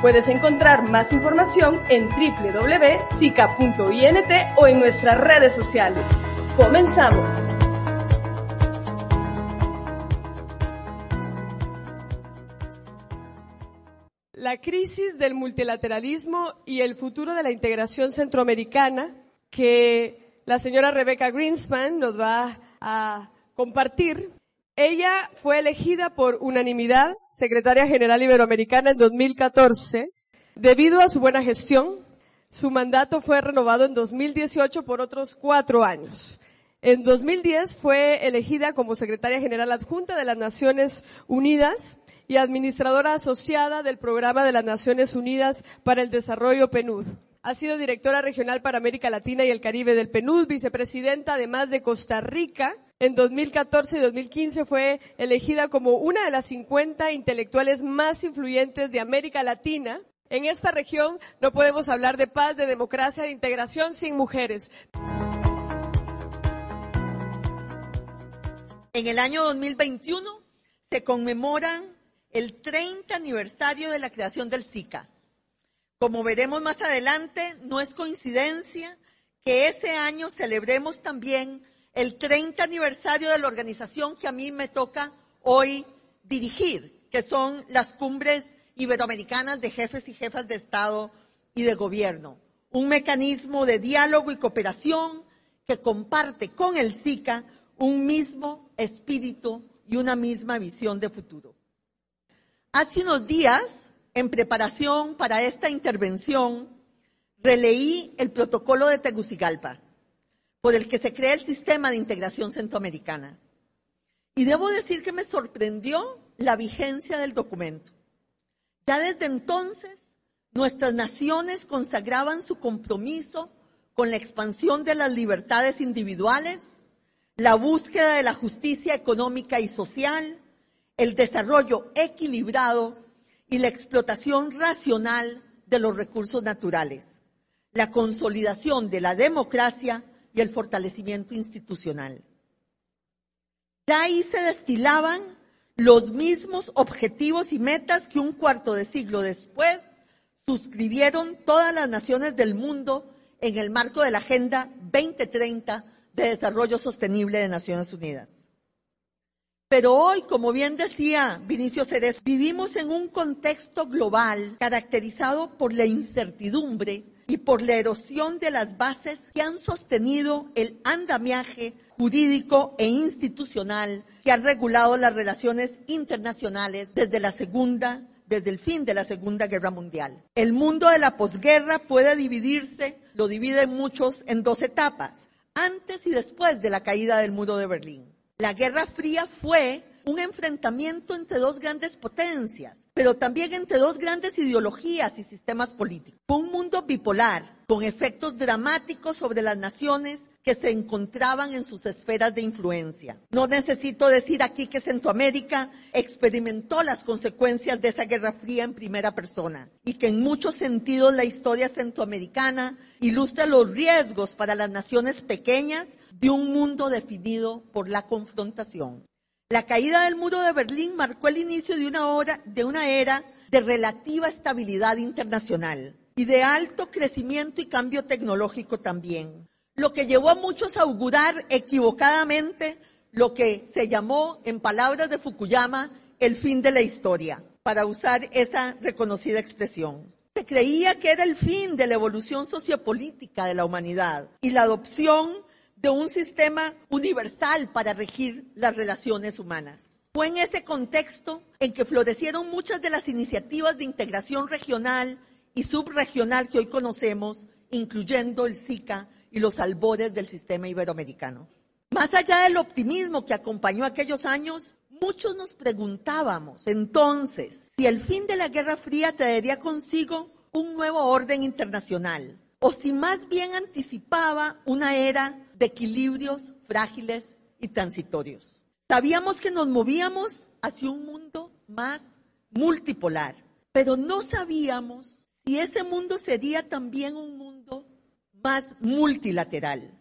Puedes encontrar más información en www.sica.int o en nuestras redes sociales. Comenzamos. La crisis del multilateralismo y el futuro de la integración centroamericana que la señora Rebecca Greenspan nos va a compartir. Ella fue elegida por unanimidad secretaria general iberoamericana en 2014 debido a su buena gestión. Su mandato fue renovado en 2018 por otros cuatro años. En 2010 fue elegida como secretaria general adjunta de las Naciones Unidas y administradora asociada del Programa de las Naciones Unidas para el Desarrollo PNUD. Ha sido directora regional para América Latina y el Caribe del PNUD, vicepresidenta además de Costa Rica. En 2014 y 2015 fue elegida como una de las 50 intelectuales más influyentes de América Latina. En esta región no podemos hablar de paz, de democracia, de integración sin mujeres. En el año 2021 se conmemoran el 30 aniversario de la creación del SICA. Como veremos más adelante, no es coincidencia que ese año celebremos también el 30 aniversario de la organización que a mí me toca hoy dirigir, que son las cumbres iberoamericanas de jefes y jefas de Estado y de gobierno. Un mecanismo de diálogo y cooperación que comparte con el SICA un mismo espíritu y una misma visión de futuro. Hace unos días, en preparación para esta intervención, releí el protocolo de Tegucigalpa, por el que se crea el sistema de integración centroamericana. Y debo decir que me sorprendió la vigencia del documento. Ya desde entonces, nuestras naciones consagraban su compromiso con la expansión de las libertades individuales, la búsqueda de la justicia económica y social, el desarrollo equilibrado y la explotación racional de los recursos naturales, la consolidación de la democracia y el fortalecimiento institucional. Ya ahí se destilaban los mismos objetivos y metas que un cuarto de siglo después suscribieron todas las naciones del mundo en el marco de la Agenda 2030 de Desarrollo Sostenible de Naciones Unidas. Pero hoy, como bien decía Vinicio Ceres, vivimos en un contexto global caracterizado por la incertidumbre y por la erosión de las bases que han sostenido el andamiaje jurídico e institucional que ha regulado las relaciones internacionales desde la segunda, desde el fin de la Segunda Guerra Mundial. El mundo de la posguerra puede dividirse, lo divide muchos en dos etapas, antes y después de la caída del muro de Berlín. La Guerra Fría fue un enfrentamiento entre dos grandes potencias, pero también entre dos grandes ideologías y sistemas políticos. Un mundo bipolar, con efectos dramáticos sobre las naciones que se encontraban en sus esferas de influencia. No necesito decir aquí que Centroamérica experimentó las consecuencias de esa Guerra Fría en primera persona y que en muchos sentidos la historia centroamericana ilustra los riesgos para las naciones pequeñas de un mundo definido por la confrontación. La caída del muro de Berlín marcó el inicio de una, era de relativa estabilidad internacional y de alto crecimiento y cambio tecnológico también, lo que llevó a muchos a augurar equivocadamente lo que se llamó, en palabras de Fukuyama, el fin de la historia, para usar esa reconocida expresión. Se creía que era el fin de la evolución sociopolítica de la humanidad y la adopción de un sistema universal para regir las relaciones humanas. Fue en ese contexto en que florecieron muchas de las iniciativas de integración regional y subregional que hoy conocemos, incluyendo el SICA y los albores del sistema iberoamericano. Más allá del optimismo que acompañó aquellos años, muchos nos preguntábamos entonces si el fin de la Guerra Fría traería consigo un nuevo orden internacional, o si más bien anticipaba una era de equilibrios frágiles y transitorios. Sabíamos que nos movíamos hacia un mundo más multipolar, pero no sabíamos si ese mundo sería también un mundo más multilateral.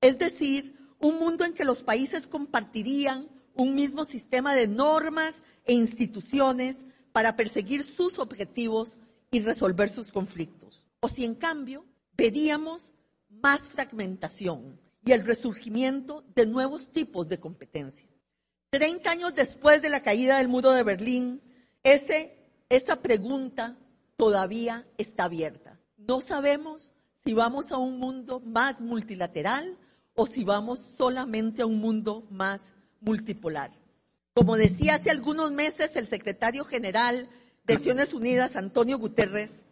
Es decir, un mundo en que los países compartirían un mismo sistema de normas e instituciones para perseguir sus objetivos y resolver sus conflictos. O si en cambio veríamos más fragmentación y el resurgimiento de nuevos tipos de competencia. Treinta años después de la caída del muro de Berlín, ese, esa pregunta todavía está abierta. No sabemos si vamos a un mundo más multilateral o si vamos solamente a un mundo más multipolar. Como decía hace algunos meses el secretario general de Naciones Unidas, Antonio Guterres,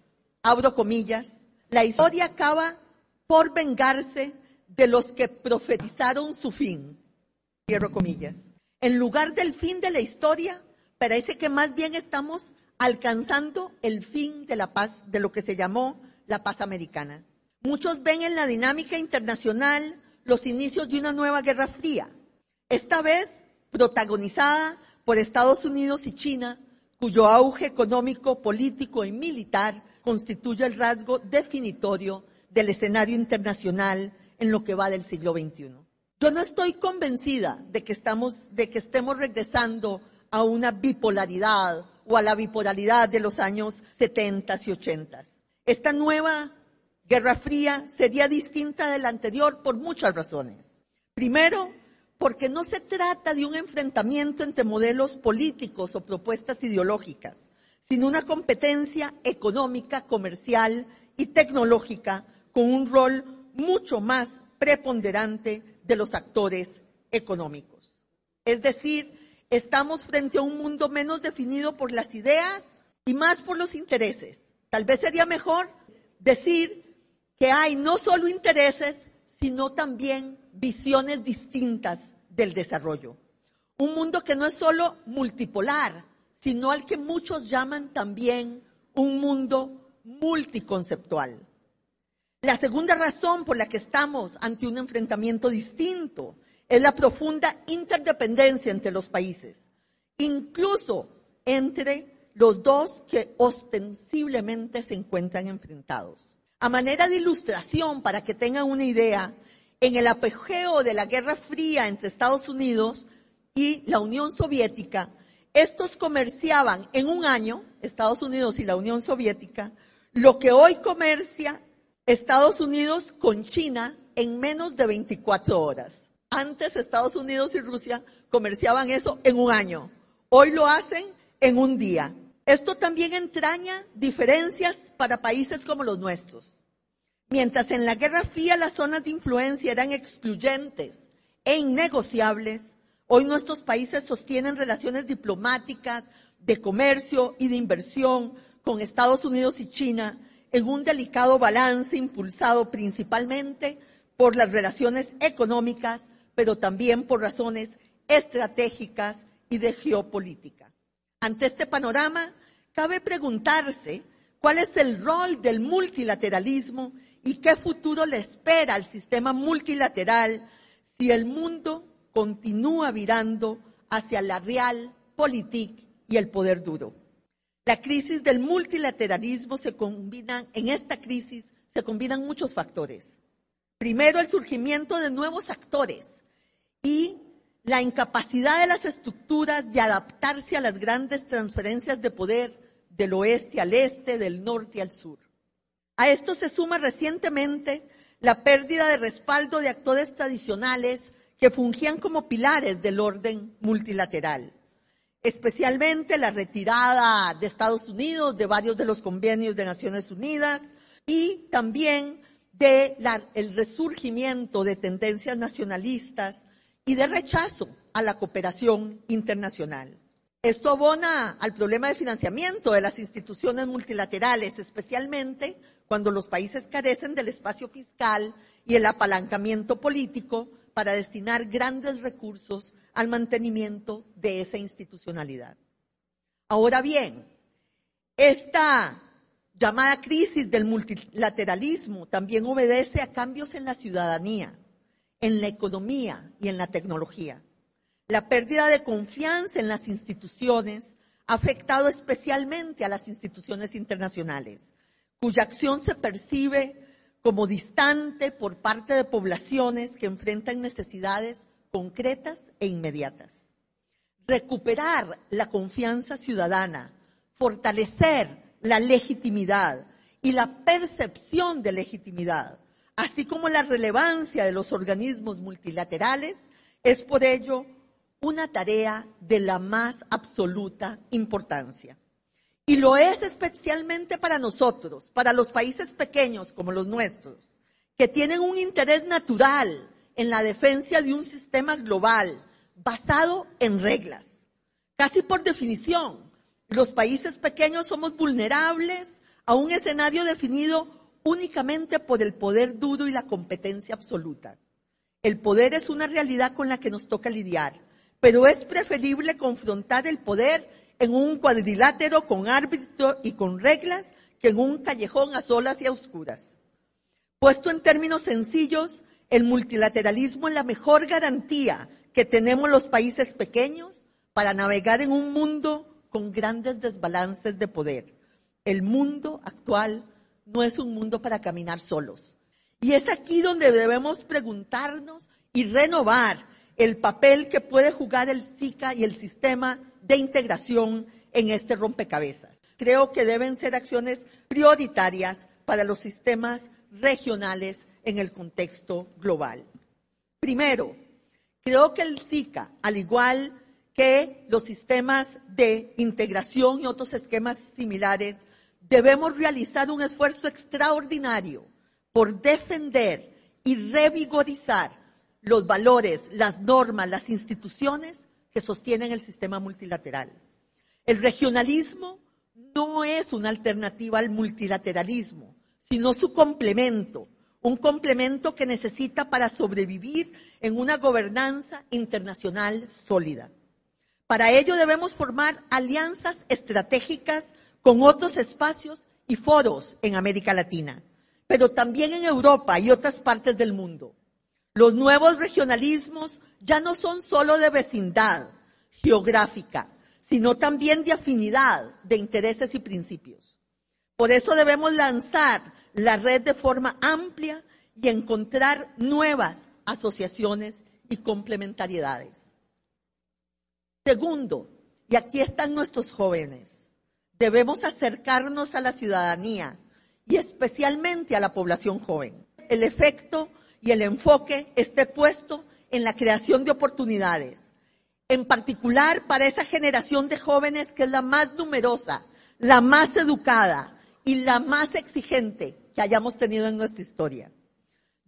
abro comillas, la historia acaba por vengarse de los que profetizaron su fin, cierro comillas. En lugar del fin de la historia, parece que más bien estamos alcanzando el fin de la paz, de lo que se llamó la paz americana. Muchos ven en la dinámica internacional los inicios de una nueva guerra fría, esta vez protagonizada por Estados Unidos y China, cuyo auge económico, político y militar constituye el rasgo definitorio del escenario internacional en lo que va del siglo XXI. Yo no estoy convencida de que, estamos, de que estemos regresando a una bipolaridad o a la bipolaridad de los años 70 y 80. Esta nueva Guerra Fría sería distinta de la anterior por muchas razones. Primero, porque no se trata de un enfrentamiento entre modelos políticos o propuestas ideológicas, sino una competencia económica, comercial y tecnológica con un rol mucho más preponderante de los actores económicos. Es decir, estamos frente a un mundo menos definido por las ideas y más por los intereses. Tal vez sería mejor decir que hay no solo intereses, sino también visiones distintas del desarrollo. Un mundo que no es solo multipolar, sino al que muchos llaman también un mundo multiconceptual. La segunda razón por la que estamos ante un enfrentamiento distinto es la profunda interdependencia entre los países, incluso entre los dos que ostensiblemente se encuentran enfrentados. A manera de ilustración, para que tengan una idea, en el apogeo de la Guerra Fría entre Estados Unidos y la Unión Soviética, estos comerciaban en un año, Estados Unidos y la Unión Soviética, lo que hoy comercia Estados Unidos con China en menos de 24 horas. Antes Estados Unidos y Rusia comerciaban eso en un año. Hoy lo hacen en un día. Esto también entraña diferencias para países como los nuestros. Mientras en la Guerra Fría las zonas de influencia eran excluyentes e innegociables, hoy nuestros países sostienen relaciones diplomáticas, de comercio y de inversión con Estados Unidos y China en un delicado balance impulsado principalmente por las relaciones económicas, pero también por razones estratégicas y de geopolítica. Ante este panorama, cabe preguntarse cuál es el rol del multilateralismo y qué futuro le espera al sistema multilateral si el mundo continúa virando hacia la realpolitik y el poder duro. La crisis del multilateralismo se combina, en esta crisis se combinan muchos factores. Primero, el surgimiento de nuevos actores y la incapacidad de las estructuras de adaptarse a las grandes transferencias de poder del oeste al este, del norte al sur. A esto se suma recientemente la pérdida de respaldo de actores tradicionales que fungían como pilares del orden multilateral, especialmente la retirada de Estados Unidos de varios de los convenios de Naciones Unidas y también de el resurgimiento de tendencias nacionalistas y de rechazo a la cooperación internacional. Esto abona al problema de financiamiento de las instituciones multilaterales, especialmente cuando los países carecen del espacio fiscal y el apalancamiento político para destinar grandes recursos al mantenimiento de esa institucionalidad. Ahora bien, esta llamada crisis del multilateralismo también obedece a cambios en la ciudadanía, en la economía y en la tecnología. La pérdida de confianza en las instituciones ha afectado especialmente a las instituciones internacionales, cuya acción se percibe como distante por parte de poblaciones que enfrentan necesidades concretas e inmediatas. Recuperar la confianza ciudadana, fortalecer la legitimidad y la percepción de legitimidad, así como la relevancia de los organismos multilaterales, es por ello una tarea de la más absoluta importancia. Y lo es especialmente para nosotros, para los países pequeños como los nuestros, que tienen un interés natural en la defensa de un sistema global basado en reglas. Casi por definición, los países pequeños somos vulnerables a un escenario definido únicamente por el poder duro y la competencia absoluta. El poder es una realidad con la que nos toca lidiar, pero es preferible confrontar el poder en un cuadrilátero con árbitro y con reglas que en un callejón a solas y a oscuras. Puesto en términos sencillos, el multilateralismo es la mejor garantía que tenemos los países pequeños para navegar en un mundo con grandes desbalances de poder. El mundo actual no es un mundo para caminar solos. Y es aquí donde debemos preguntarnos y renovar el papel que puede jugar el SICA y el sistema de integración en este rompecabezas. Creo que deben ser acciones prioritarias para los sistemas regionales en el contexto global. Primero, creo que el SICA, al igual que los sistemas de integración y otros esquemas similares, debemos realizar un esfuerzo extraordinario por defender y revigorizar los valores, las normas, las instituciones que sostienen el sistema multilateral. El regionalismo no es una alternativa al multilateralismo, sino su complemento, un complemento que necesita para sobrevivir en una gobernanza internacional sólida. Para ello debemos formar alianzas estratégicas con otros espacios y foros en América Latina, pero también en Europa y otras partes del mundo. Los nuevos regionalismos ya no son solo de vecindad geográfica, sino también de afinidad de intereses y principios. Por eso debemos lanzar la red de forma amplia y encontrar nuevas asociaciones y complementariedades. Segundo, y aquí están nuestros jóvenes, debemos acercarnos a la ciudadanía y especialmente a la población joven. El efecto y el enfoque esté puesto en la creación de oportunidades, en particular para esa generación de jóvenes que es la más numerosa, la más educada y la más exigente que hayamos tenido en nuestra historia.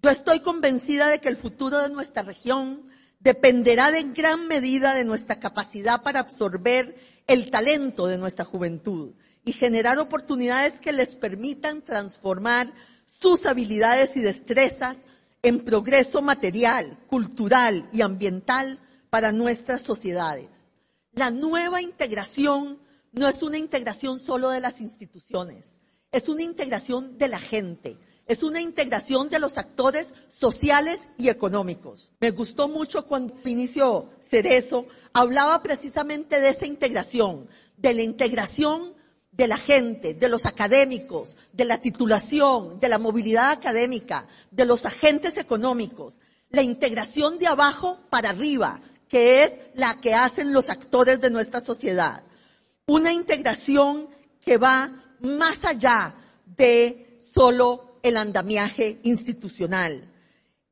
Yo estoy convencida de que el futuro de nuestra región dependerá en gran medida de nuestra capacidad para absorber el talento de nuestra juventud y generar oportunidades que les permitan transformar sus habilidades y destrezas en progreso material, cultural y ambiental para nuestras sociedades. La nueva integración no es una integración solo de las instituciones, es una integración de la gente, es una integración de los actores sociales y económicos. Me gustó mucho cuando inició Cerezo, hablaba precisamente de esa integración, de la integración de la gente, de los académicos, de la titulación, de la movilidad académica, de los agentes económicos, la integración de abajo para arriba, que es la que hacen los actores de nuestra sociedad. Una integración que va más allá de solo el andamiaje institucional.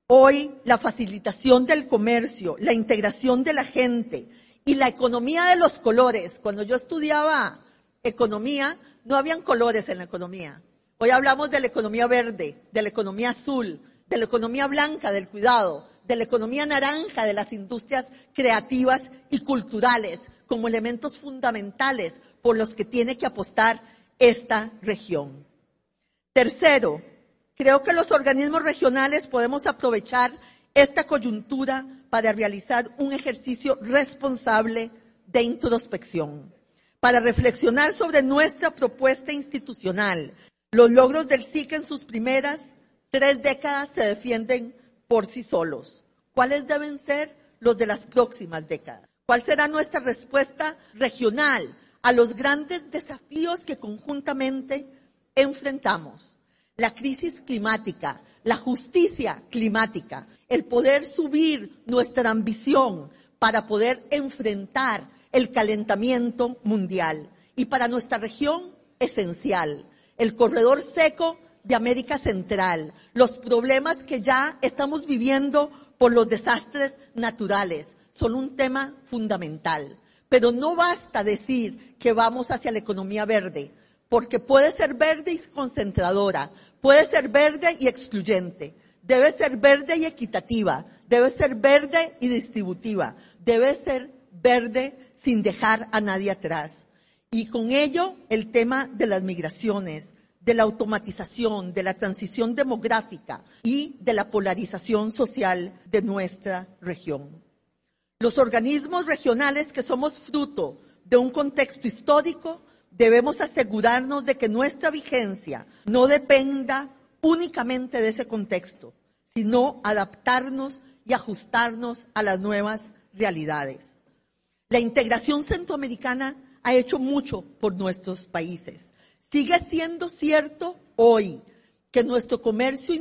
Hoy la facilitación del comercio, la integración de la gente y la economía de los colores. Cuando yo estudiaba economía, no habían colores en la economía. Hoy hablamos de la economía verde, de la economía azul, de la economía blanca, del cuidado, de la economía naranja, de las industrias creativas y culturales, como elementos fundamentales por los que tiene que apostar esta región. Tercero, Creo que los organismos regionales podemos aprovechar esta coyuntura para realizar un ejercicio responsable de introspección, para reflexionar sobre nuestra propuesta institucional, Los logros del SIC en sus primeras tres décadas se defienden por sí solos. ¿Cuáles deben ser los de las próximas décadas? ¿Cuál será nuestra respuesta regional a los grandes desafíos que conjuntamente enfrentamos? La crisis climática, la justicia climática, el poder subir nuestra ambición para poder enfrentar el calentamiento mundial. Y para nuestra región, esencial, el corredor seco de América Central, los problemas que ya estamos viviendo por los desastres naturales, son un tema fundamental. Pero no basta decir que vamos hacia la economía verde, porque puede ser verde y concentradora, puede ser verde y excluyente, debe ser verde y equitativa, debe ser verde y distributiva, debe ser verde sin dejar a nadie atrás. Y con ello el tema de las migraciones, de la automatización, de la transición demográfica y de la polarización social de nuestra región. Los organismos regionales que somos fruto de un contexto histórico debemos asegurarnos de que nuestra vigencia no dependa únicamente de ese contexto, sino adaptarnos y ajustarnos a las nuevas realidades. La integración centroamericana ha hecho mucho por nuestros países. Sigue siendo cierto hoy que nuestro comercio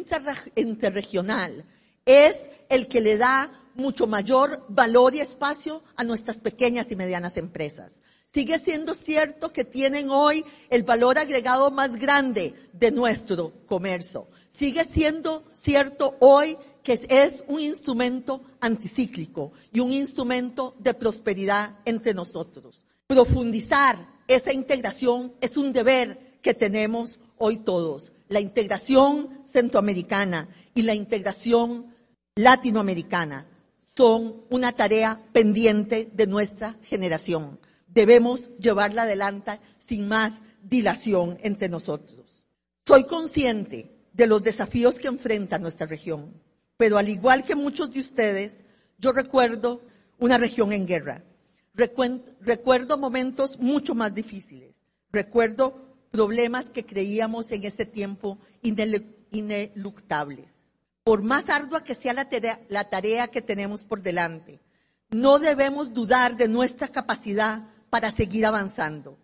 interregional es el que le da mucho mayor valor y espacio a nuestras pequeñas y medianas empresas. Sigue siendo cierto que tienen hoy el valor agregado más grande de nuestro comercio. Sigue siendo cierto hoy que es un instrumento anticíclico y un instrumento de prosperidad entre nosotros. Profundizar esa integración es un deber que tenemos hoy todos. La integración centroamericana y la integración latinoamericana son una tarea pendiente de nuestra generación debemos llevarla adelante sin más dilación entre nosotros. Soy consciente de los desafíos que enfrenta nuestra región, pero al igual que muchos de ustedes, yo recuerdo una región en guerra. Recuerdo momentos mucho más difíciles. Recuerdo problemas que creíamos en ese tiempo ineluctables. Por más ardua que sea la tarea, que tenemos por delante, no debemos dudar de nuestra capacidad para seguir avanzando,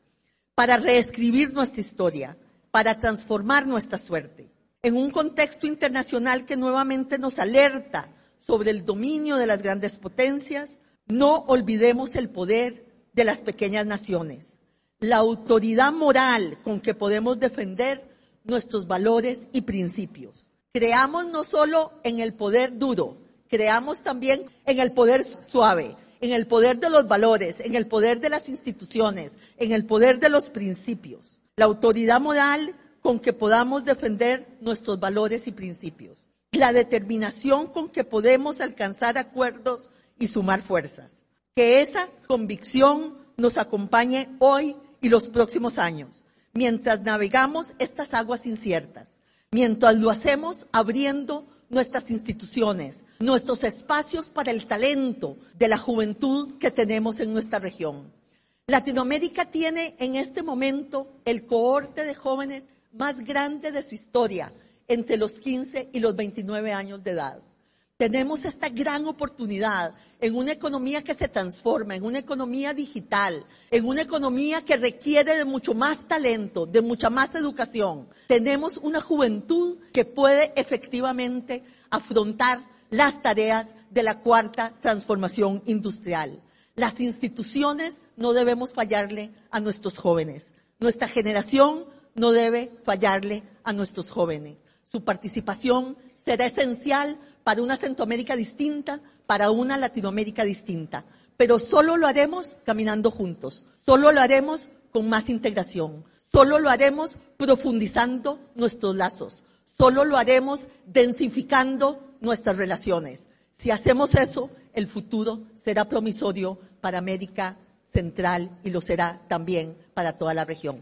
para reescribir nuestra historia, para transformar nuestra suerte. En un contexto internacional que nuevamente nos alerta sobre el dominio de las grandes potencias, no olvidemos el poder de las pequeñas naciones, la autoridad moral con que podemos defender nuestros valores y principios. Creamos no solo en el poder duro, creamos también en el poder suave, en el poder de los valores, en el poder de las instituciones, en el poder de los principios, la autoridad moral con que podamos defender nuestros valores y principios, la determinación con que podemos alcanzar acuerdos y sumar fuerzas. Que esa convicción nos acompañe hoy y los próximos años, mientras navegamos estas aguas inciertas, mientras lo hacemos abriendo nuestras instituciones, nuestros espacios para el talento de la juventud que tenemos en nuestra región. Latinoamérica tiene en este momento el cohorte de jóvenes más grande de su historia, entre los 15 y los 29 años de edad. Tenemos esta gran oportunidad en una economía que se transforma, en una economía digital, en una economía que requiere de mucho más talento, de mucha más educación. Tenemos una juventud que puede efectivamente afrontar las tareas de la cuarta transformación industrial. Las instituciones no debemos fallarle a nuestros jóvenes. Nuestra generación no debe fallarle a nuestros jóvenes. Su participación será esencial para una Centroamérica distinta, para una Latinoamérica distinta. Pero solo lo haremos caminando juntos. Solo lo haremos con más integración. Solo lo haremos profundizando nuestros lazos. Solo lo haremos densificando nuestras relaciones. Si hacemos eso, el futuro será promisorio para América Central y lo será también para toda la región.